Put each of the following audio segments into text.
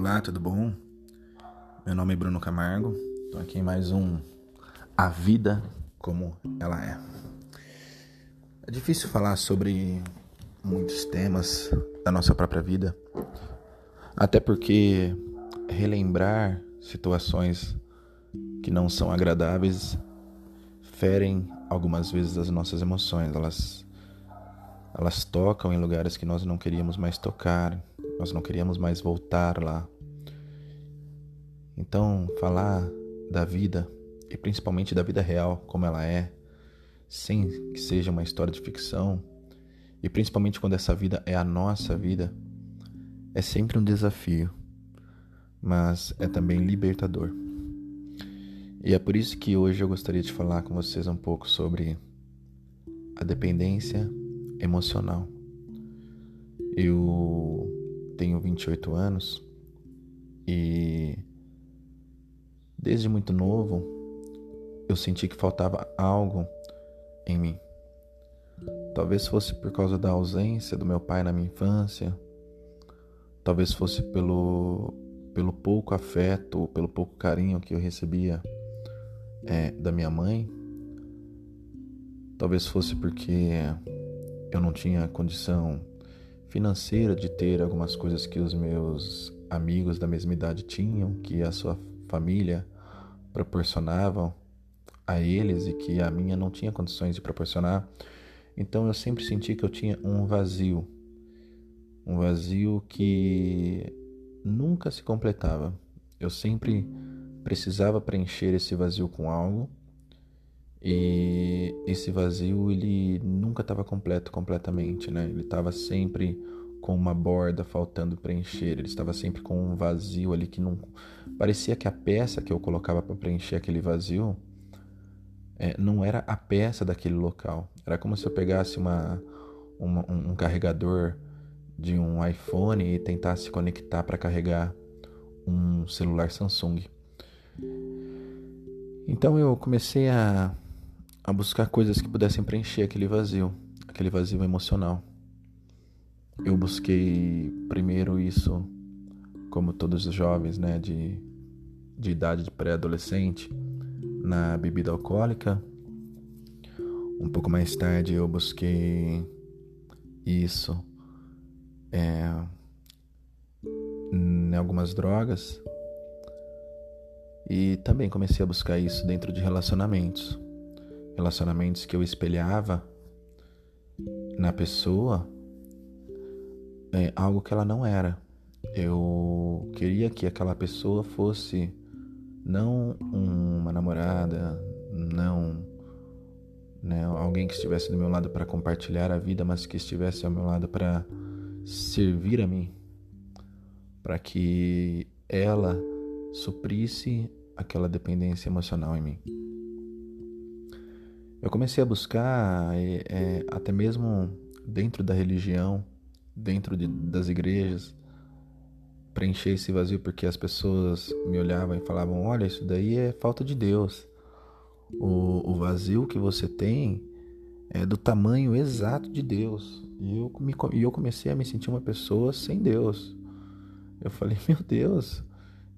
Olá, tudo bom? Meu nome é Bruno Camargo. Estou aqui em mais um A Vida como ela é. É difícil falar sobre muitos temas da nossa própria vida, até porque relembrar situações que não são agradáveis ferem algumas vezes as nossas emoções. Elas elas tocam em lugares que nós não queríamos mais tocar, nós não queríamos mais voltar lá. Então, falar da vida, e principalmente da vida real como ela é, sem que seja uma história de ficção, e principalmente quando essa vida é a nossa vida, é sempre um desafio, mas é também libertador. E é por isso que hoje eu gostaria de falar com vocês um pouco sobre a dependência emocional. Eu tenho 28 anos e desde muito novo eu senti que faltava algo em mim. Talvez fosse por causa da ausência do meu pai na minha infância, talvez fosse pelo, pelo pouco afeto, pelo pouco carinho que eu recebia é, da minha mãe, talvez fosse porque eu não tinha condição financeira de ter algumas coisas que os meus amigos da mesma idade tinham, que a sua família proporcionavam a eles e que a minha não tinha condições de proporcionar. Então eu sempre senti que eu tinha um vazio, um vazio que nunca se completava. Eu sempre precisava preencher esse vazio com algo e esse vazio ele nunca estava completo completamente, né? Ele estava sempre com uma borda faltando preencher, ele estava sempre com um vazio ali que não parecia que a peça que eu colocava para preencher aquele vazio é, não era a peça daquele local. Era como se eu pegasse uma, uma um carregador de um iPhone e tentasse conectar para carregar um celular Samsung. Então eu comecei a a buscar coisas que pudessem preencher aquele vazio, aquele vazio emocional. Eu busquei primeiro isso, como todos os jovens, né, de, de idade de pré-adolescente, na bebida alcoólica. Um pouco mais tarde eu busquei isso é, em algumas drogas e também comecei a buscar isso dentro de relacionamentos relacionamentos que eu espelhava na pessoa é algo que ela não era. Eu queria que aquela pessoa fosse não uma namorada, não né, alguém que estivesse do meu lado para compartilhar a vida, mas que estivesse ao meu lado para servir a mim, para que ela suprisse aquela dependência emocional em mim. Eu comecei a buscar, é, é, até mesmo dentro da religião, dentro de, das igrejas, preencher esse vazio porque as pessoas me olhavam e falavam: Olha, isso daí é falta de Deus. O, o vazio que você tem é do tamanho exato de Deus. E eu, me, e eu comecei a me sentir uma pessoa sem Deus. Eu falei: Meu Deus,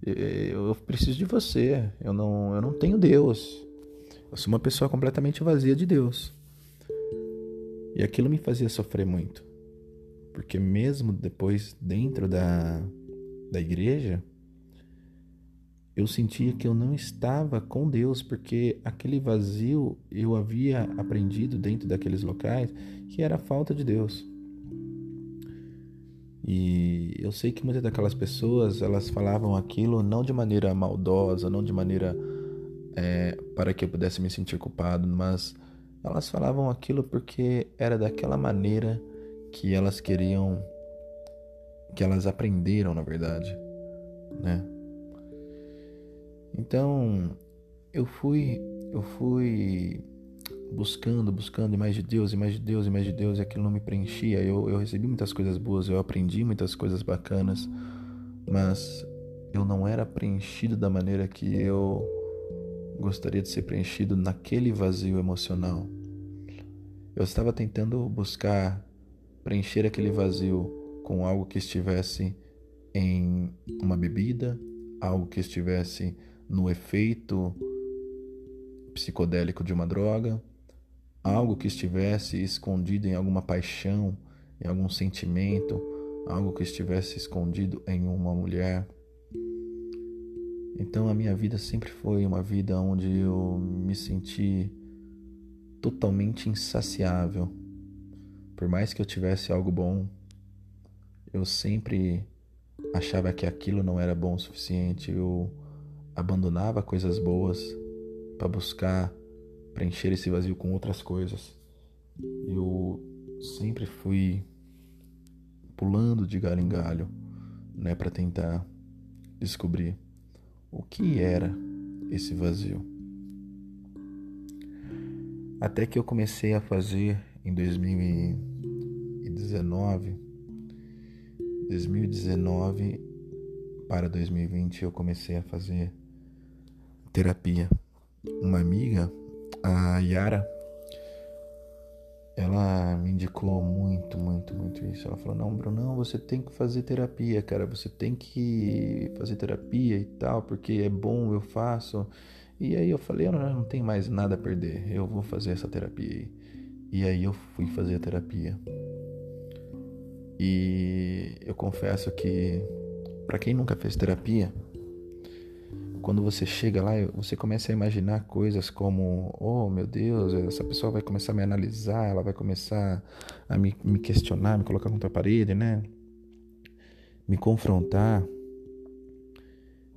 eu preciso de você. Eu não, eu não tenho Deus. Eu sou uma pessoa completamente vazia de Deus. E aquilo me fazia sofrer muito. Porque mesmo depois dentro da, da igreja, eu sentia que eu não estava com Deus, porque aquele vazio eu havia aprendido dentro daqueles locais que era a falta de Deus. E eu sei que muitas daquelas pessoas, elas falavam aquilo não de maneira maldosa, não de maneira é, para que eu pudesse me sentir culpado, mas elas falavam aquilo porque era daquela maneira que elas queriam, que elas aprenderam, na verdade, né? Então eu fui, eu fui buscando, buscando e mais de Deus, e mais de Deus, e mais de Deus, e aquilo não me preenchia. Eu, eu recebi muitas coisas boas, eu aprendi muitas coisas bacanas, mas eu não era preenchido da maneira que eu gostaria de ser preenchido naquele vazio emocional. Eu estava tentando buscar preencher aquele vazio com algo que estivesse em uma bebida, algo que estivesse no efeito psicodélico de uma droga, algo que estivesse escondido em alguma paixão, em algum sentimento, algo que estivesse escondido em uma mulher. Então a minha vida sempre foi uma vida onde eu me senti totalmente insaciável. Por mais que eu tivesse algo bom, eu sempre achava que aquilo não era bom o suficiente. Eu abandonava coisas boas para buscar preencher esse vazio com outras coisas. Eu sempre fui pulando de galho em galho, né, para tentar descobrir o que era esse vazio. Até que eu comecei a fazer em 2019, 2019 para 2020 eu comecei a fazer terapia. Uma amiga, a Yara, ela me indicou muito, muito, muito isso. Ela falou: Não, Brunão, você tem que fazer terapia, cara. Você tem que fazer terapia e tal, porque é bom, eu faço. E aí eu falei, eu não, não tenho mais nada a perder, eu vou fazer essa terapia aí. E aí eu fui fazer a terapia. E eu confesso que para quem nunca fez terapia, quando você chega lá, você começa a imaginar coisas como: oh meu Deus, essa pessoa vai começar a me analisar, ela vai começar a me, me questionar, me colocar contra a parede, né? Me confrontar.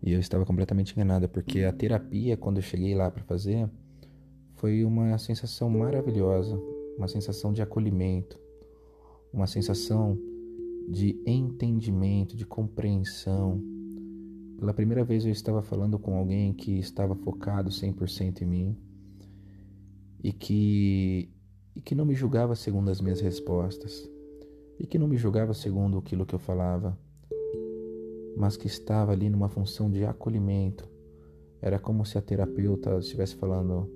E eu estava completamente enganada, porque a terapia, quando eu cheguei lá para fazer, foi uma sensação maravilhosa, uma sensação de acolhimento, uma sensação de entendimento, de compreensão. Pela primeira vez eu estava falando com alguém que estava focado 100% em mim e que e que não me julgava segundo as minhas respostas e que não me julgava segundo aquilo que eu falava, mas que estava ali numa função de acolhimento. Era como se a terapeuta estivesse falando: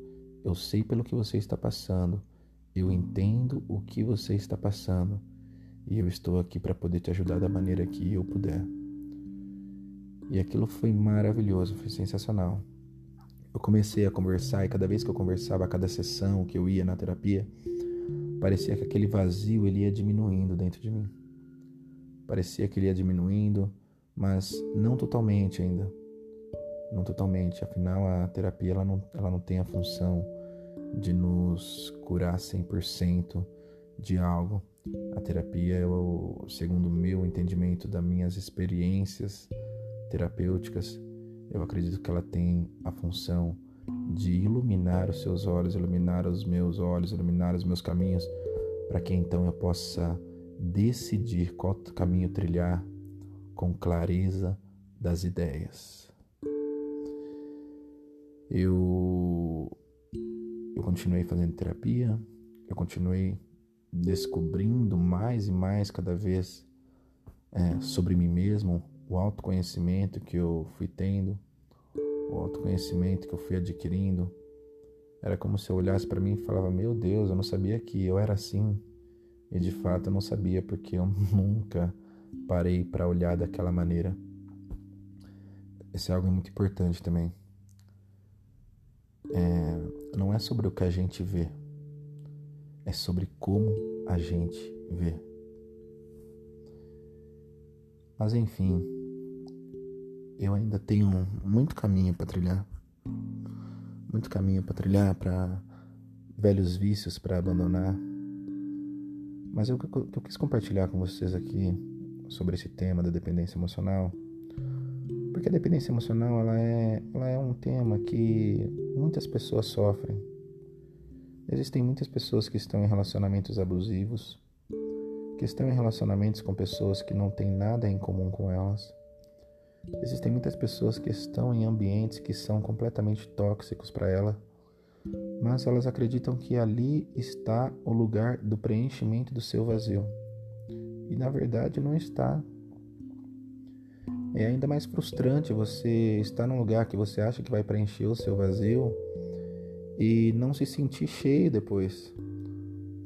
Eu sei pelo que você está passando, eu entendo o que você está passando e eu estou aqui para poder te ajudar da maneira que eu puder. E aquilo foi maravilhoso, foi sensacional. Eu comecei a conversar e cada vez que eu conversava, a cada sessão que eu ia na terapia, parecia que aquele vazio ele ia diminuindo dentro de mim. Parecia que ele ia diminuindo, mas não totalmente ainda. Não totalmente, afinal a terapia ela não, ela não tem a função de nos curar 100% de algo. A terapia, eu, segundo o meu entendimento das minhas experiências terapêuticas, eu acredito que ela tem a função de iluminar os seus olhos, iluminar os meus olhos, iluminar os meus caminhos, para que então eu possa decidir qual caminho trilhar com clareza das ideias. Eu, eu continuei fazendo terapia, eu continuei descobrindo mais e mais cada vez é, sobre mim mesmo, o autoconhecimento que eu fui tendo, o autoconhecimento que eu fui adquirindo. Era como se eu olhasse para mim e falava: Meu Deus, eu não sabia que eu era assim. E de fato eu não sabia, porque eu nunca parei para olhar daquela maneira. Esse é algo muito importante também. É, não é sobre o que a gente vê, é sobre como a gente vê. Mas enfim, eu ainda tenho muito caminho para trilhar, muito caminho para trilhar, para velhos vícios para abandonar. Mas eu, eu quis compartilhar com vocês aqui sobre esse tema da dependência emocional, porque a dependência emocional ela é, ela é um tema que muitas pessoas sofrem. Existem muitas pessoas que estão em relacionamentos abusivos, que estão em relacionamentos com pessoas que não têm nada em comum com elas. Existem muitas pessoas que estão em ambientes que são completamente tóxicos para ela, mas elas acreditam que ali está o lugar do preenchimento do seu vazio e na verdade não está. É ainda mais frustrante você estar num lugar que você acha que vai preencher o seu vazio e não se sentir cheio depois.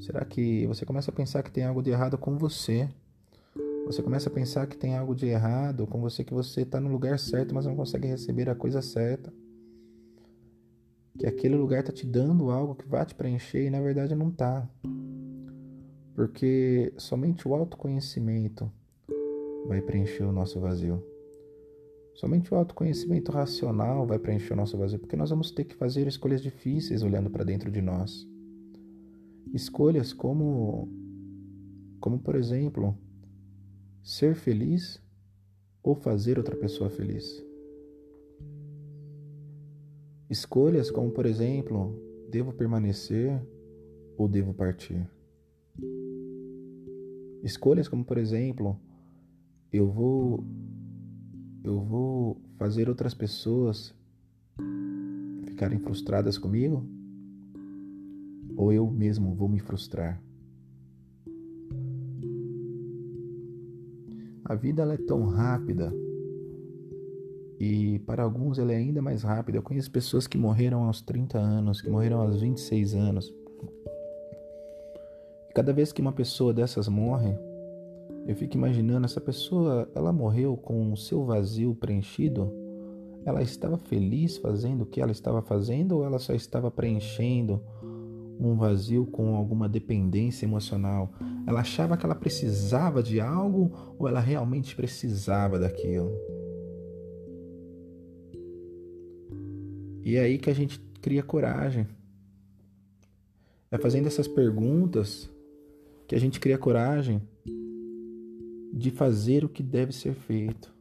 Será que você começa a pensar que tem algo de errado com você? Você começa a pensar que tem algo de errado com você, que você está no lugar certo, mas não consegue receber a coisa certa. Que aquele lugar está te dando algo que vai te preencher e na verdade não está. Porque somente o autoconhecimento vai preencher o nosso vazio. Somente o autoconhecimento racional vai preencher o nosso vazio, porque nós vamos ter que fazer escolhas difíceis olhando para dentro de nós. Escolhas como como por exemplo, ser feliz ou fazer outra pessoa feliz. Escolhas como, por exemplo, devo permanecer ou devo partir. Escolhas como, por exemplo, eu vou eu vou fazer outras pessoas ficarem frustradas comigo ou eu mesmo vou me frustrar. A vida ela é tão rápida e para alguns ela é ainda mais rápida. Eu conheço pessoas que morreram aos 30 anos, que morreram aos 26 anos. Cada vez que uma pessoa dessas morre, eu fico imaginando essa pessoa, ela morreu com o seu vazio preenchido? Ela estava feliz fazendo o que ela estava fazendo ou ela só estava preenchendo um vazio com alguma dependência emocional? Ela achava que ela precisava de algo ou ela realmente precisava daquilo? E é aí que a gente cria coragem. É fazendo essas perguntas que a gente cria coragem de fazer o que deve ser feito,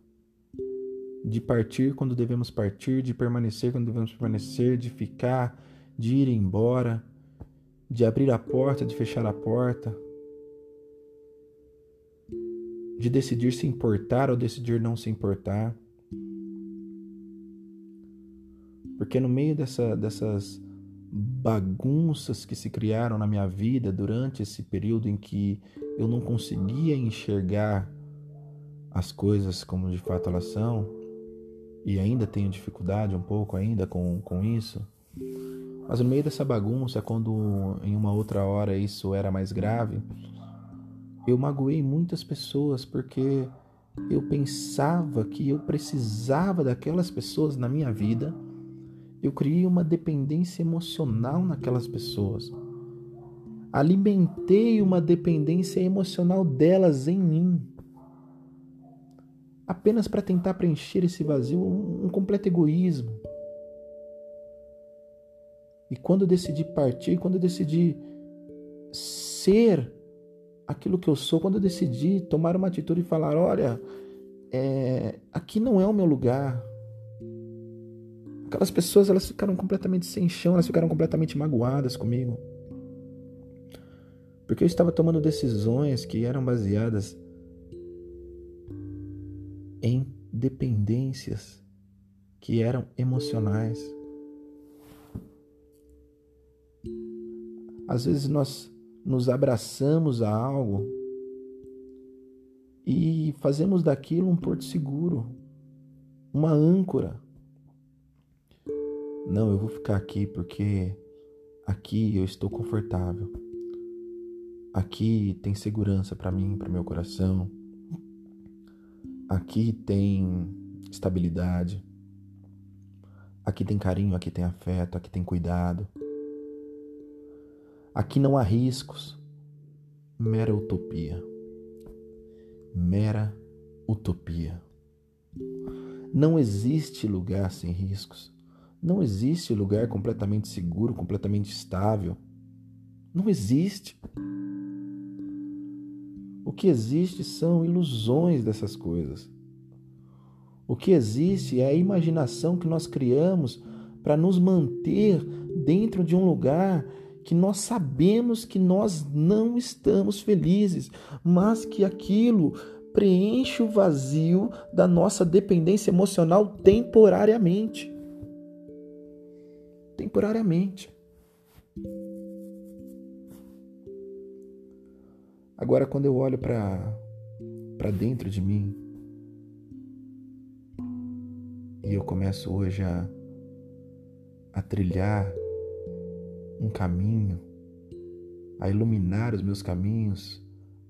de partir quando devemos partir, de permanecer quando devemos permanecer, de ficar, de ir embora, de abrir a porta, de fechar a porta, de decidir se importar ou decidir não se importar. Porque no meio dessa, dessas bagunças que se criaram na minha vida durante esse período em que eu não conseguia enxergar as coisas como de fato elas são, e ainda tenho dificuldade um pouco ainda com, com isso, mas no meio dessa bagunça, quando em uma outra hora isso era mais grave, eu magoei muitas pessoas porque eu pensava que eu precisava daquelas pessoas na minha vida. Eu criei uma dependência emocional naquelas pessoas. Alimentei uma dependência emocional delas em mim. Apenas para tentar preencher esse vazio, um, completo egoísmo. E quando eu decidi partir, quando eu decidi ser aquilo que eu sou, quando eu decidi tomar uma atitude e falar: olha, é, aqui não é o meu lugar. Aquelas pessoas elas ficaram completamente sem chão, elas ficaram completamente magoadas comigo. Porque eu estava tomando decisões que eram baseadas em dependências que eram emocionais. Às vezes nós nos abraçamos a algo e fazemos daquilo um porto seguro, uma âncora. Não, eu vou ficar aqui porque aqui eu estou confortável. Aqui tem segurança para mim, para meu coração. Aqui tem estabilidade. Aqui tem carinho, aqui tem afeto, aqui tem cuidado. Aqui não há riscos. Mera utopia. Mera utopia. Não existe lugar sem riscos. Não existe lugar completamente seguro, completamente estável. Não existe. O que existe são ilusões dessas coisas. O que existe é a imaginação que nós criamos para nos manter dentro de um lugar que nós sabemos que nós não estamos felizes, mas que aquilo preenche o vazio da nossa dependência emocional temporariamente. Temporariamente. Agora, quando eu olho para para dentro de mim e eu começo hoje a, a trilhar um caminho, a iluminar os meus caminhos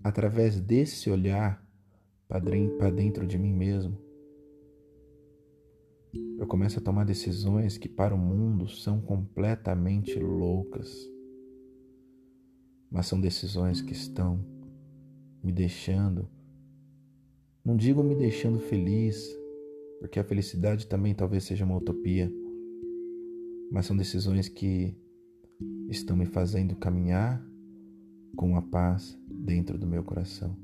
através desse olhar para dentro de mim mesmo. Eu começo a tomar decisões que para o mundo são completamente loucas, mas são decisões que estão me deixando, não digo me deixando feliz, porque a felicidade também talvez seja uma utopia, mas são decisões que estão me fazendo caminhar com a paz dentro do meu coração.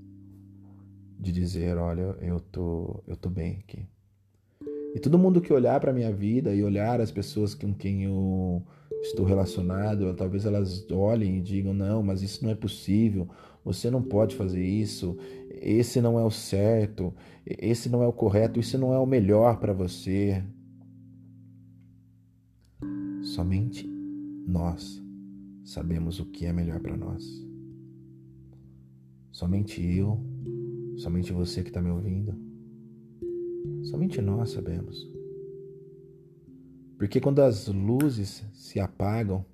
De dizer, olha, eu tô, eu tô bem aqui. E todo mundo que olhar para minha vida e olhar as pessoas com quem eu estou relacionado, talvez elas olhem e digam: "Não, mas isso não é possível. Você não pode fazer isso. Esse não é o certo. Esse não é o correto. Isso não é o melhor para você." Somente nós sabemos o que é melhor para nós. Somente eu, somente você que está me ouvindo, somente nós sabemos. Porque quando as luzes se apagam,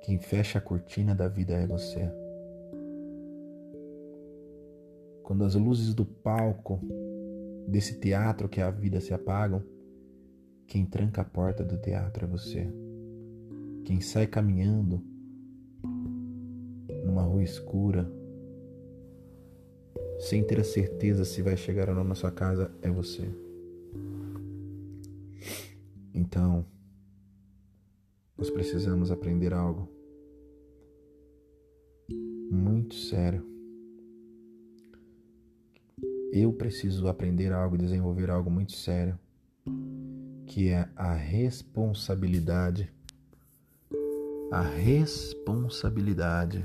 quem fecha a cortina da vida é você. Quando as luzes do palco desse teatro que é a vida se apagam, quem tranca a porta do teatro é você. Quem sai caminhando numa rua escura, sem ter a certeza se vai chegar ou não na sua casa, é você. Então, nós precisamos aprender algo muito sério. Eu preciso aprender algo e desenvolver algo muito sério que é a responsabilidade, a responsabilidade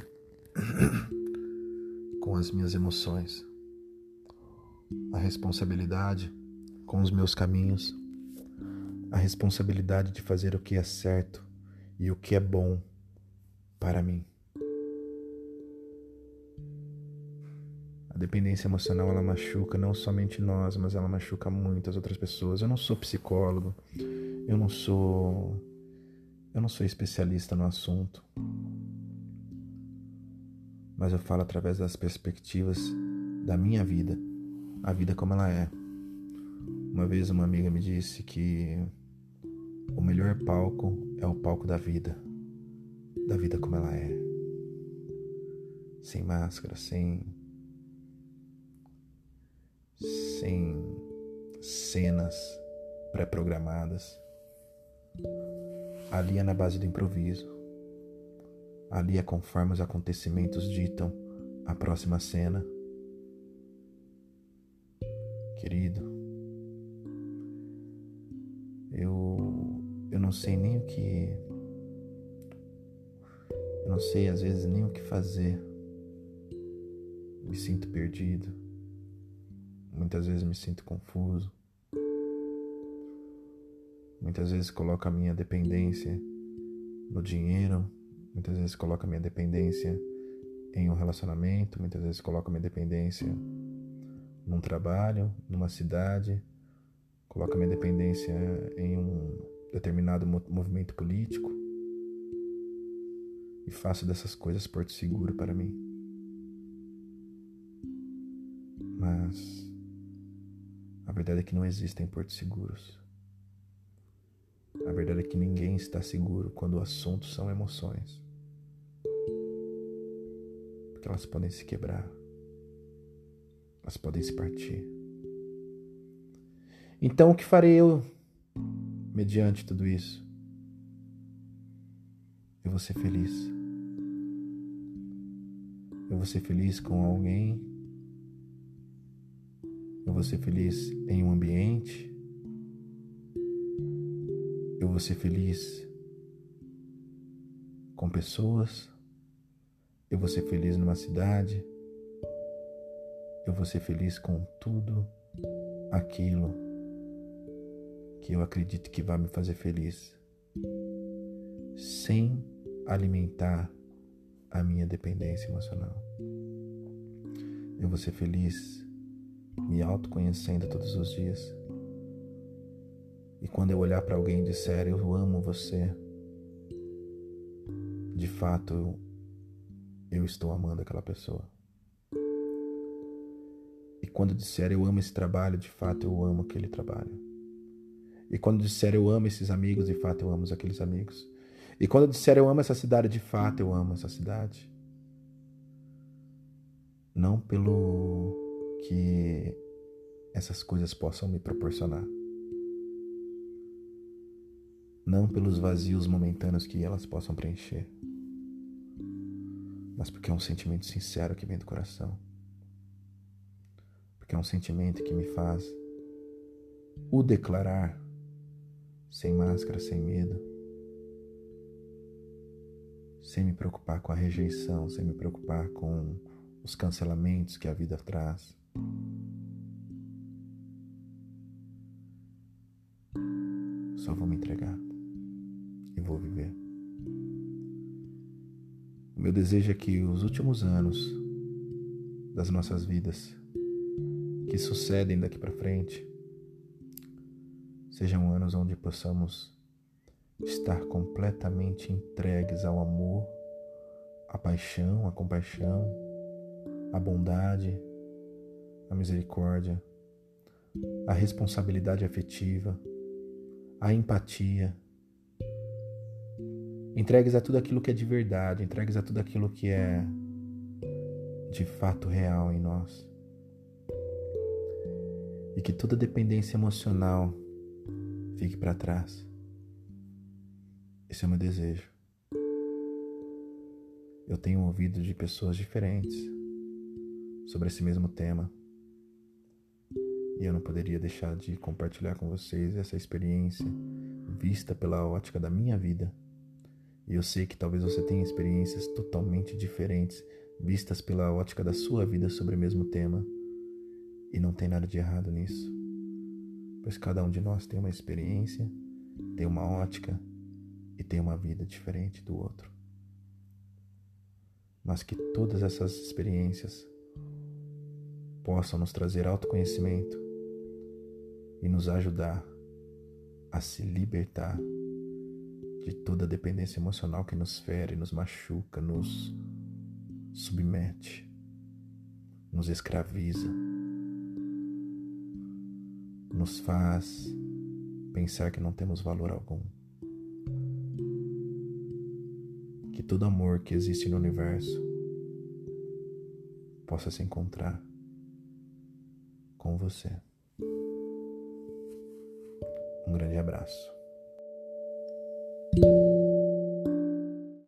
com as minhas emoções, a responsabilidade com os meus caminhos, a responsabilidade de fazer o que é certo e o que é bom para mim. A dependência emocional ela machuca não somente nós, mas ela machuca muitas outras pessoas. Eu não sou psicólogo, eu não sou eu não sou especialista no assunto. Mas eu falo através das perspectivas da minha vida, a vida como ela é. Uma vez uma amiga me disse que o melhor palco é o palco da vida, da vida como ela é. Sem máscara, sem sem cenas pré-programadas. Ali é na base do improviso. Ali é conforme os acontecimentos ditam a próxima cena. Querido, eu eu não sei nem o que eu não sei às vezes nem o que fazer. Me sinto perdido. Muitas vezes me sinto confuso. Muitas vezes coloco a minha dependência no dinheiro, muitas vezes coloco a minha dependência em um relacionamento, muitas vezes coloco a minha dependência num trabalho, numa cidade, coloco a minha dependência em um determinado movimento político e faço dessas coisas porto seguro para mim. Mas a verdade é que não existem portos seguros. A verdade é que ninguém está seguro quando o assunto são emoções. Porque elas podem se quebrar. Elas podem se partir. Então, o que farei eu mediante tudo isso? Eu vou ser feliz. Eu vou ser feliz com alguém eu vou ser feliz em um ambiente. Eu vou ser feliz com pessoas. Eu vou ser feliz numa cidade. Eu vou ser feliz com tudo aquilo que eu acredito que vai me fazer feliz, sem alimentar a minha dependência emocional. Eu vou ser feliz me autoconhecendo todos os dias. E quando eu olhar para alguém e disser eu amo você, de fato eu estou amando aquela pessoa. E quando disser eu amo esse trabalho, de fato eu amo aquele trabalho. E quando disser eu amo esses amigos, de fato eu amo aqueles amigos. E quando disser eu amo essa cidade, de fato eu amo essa cidade. Não pelo que essas coisas possam me proporcionar. Não pelos vazios momentâneos que elas possam preencher, mas porque é um sentimento sincero que vem do coração. Porque é um sentimento que me faz o declarar sem máscara, sem medo, sem me preocupar com a rejeição, sem me preocupar com os cancelamentos que a vida traz. Só vou me entregar e vou viver. O meu desejo é que os últimos anos das nossas vidas que sucedem daqui para frente sejam anos onde possamos estar completamente entregues ao amor, à paixão, à compaixão, à bondade, à misericórdia, à responsabilidade afetiva, à empatia. Entregues a tudo aquilo que é de verdade, entregues a tudo aquilo que é de fato real em nós. E que toda dependência emocional fique para trás. Esse é o meu desejo. Eu tenho ouvido de pessoas diferentes sobre esse mesmo tema. E eu não poderia deixar de compartilhar com vocês essa experiência vista pela ótica da minha vida. E eu sei que talvez você tenha experiências totalmente diferentes vistas pela ótica da sua vida sobre o mesmo tema. E não tem nada de errado nisso. Pois cada um de nós tem uma experiência, tem uma ótica e tem uma vida diferente do outro. Mas que todas essas experiências possam nos trazer autoconhecimento e nos ajudar a se libertar de toda dependência emocional que nos fere, nos machuca, nos submete, nos escraviza, nos faz pensar que não temos valor algum. Que todo amor que existe no universo possa se encontrar com você. Um grande abraço.